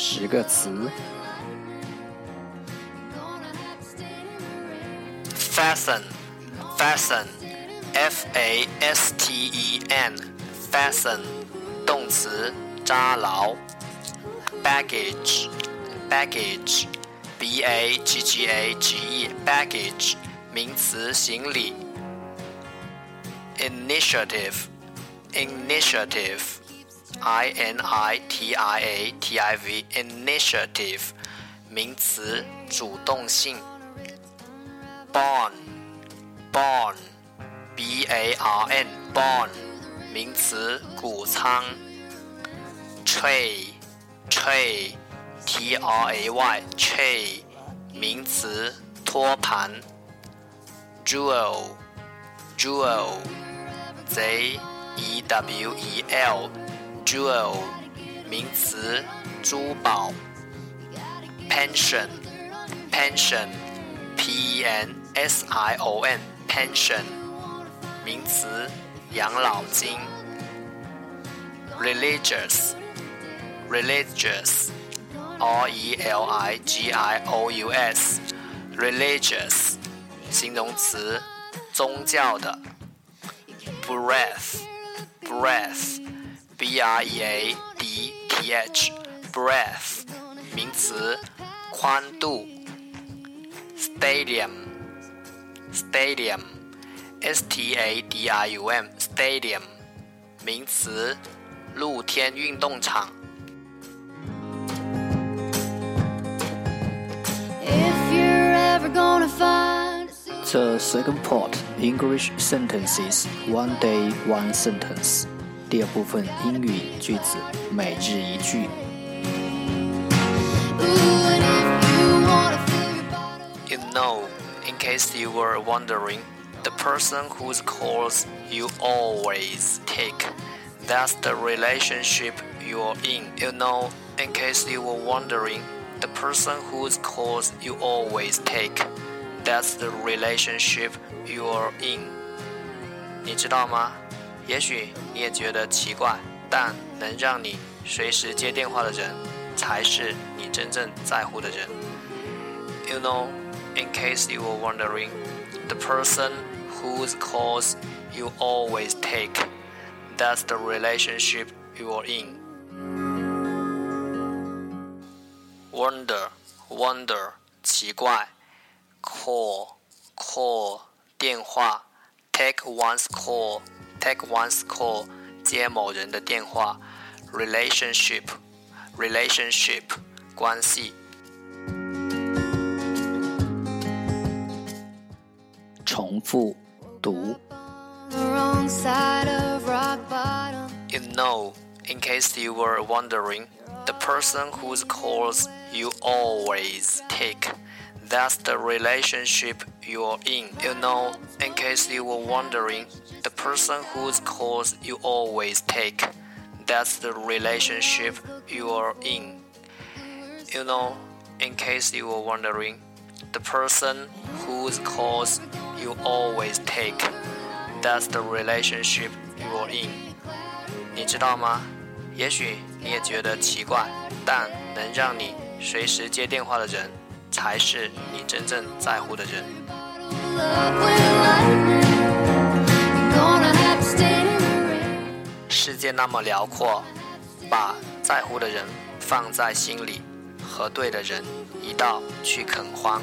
十个词：fasten，fasten，f a s t e n，fasten，动词，扎牢；baggage，baggage，b a g g a g e，baggage，名词，行李；initiative，initiative。I N I T I A T I V initiative 名词主动性 born born B A R N born 名词谷仓 tray tray T R A Y tray 名词托盘 jewel jewel Z E W E L Jewel，名词，珠宝。Pension，pension，P E N S I O N，pension，名词，养老金。Religious，religious，R E L I G I O U S，religious，形容词，宗教的。Breath，breath。b r e a d t h，breath，名词，宽度。stadium，stadium，s t a d i u m，stadium，名词，露天运动场。The second part English sentences, one day, one sentence. 第二部分英语句子每日一句。You know, in case you were wondering, the person whose calls you always take. That's the relationship you're in. You know, in case you were wondering, the person whose calls you always take. That's the relationship you're in. 你知道吗？ 也许你也觉得奇怪，但能让你随时接电话的人，才是你真正在乎的人。You know, in case you were wondering, the person whose calls you always take, that's the relationship you are in. Wonder, wonder, 奇怪。Call, call, 电话。Take one's call. Take one's call，接某人的电话。Relationship，relationship，关系。重复读。You know, in case you were wondering, the person whose calls you always take. That's the relationship you're in. You know, in case you were wondering, the person whose calls you always take. That's the relationship you're in. You know, in case you were wondering, the person whose calls you always take. That's the relationship you're in. 你知道吗？也许你也觉得奇怪，但能让你随时接电话的人。才是你真正在乎的人。 那么辽阔，把在乎的人放在心里，和对的人一道去垦荒。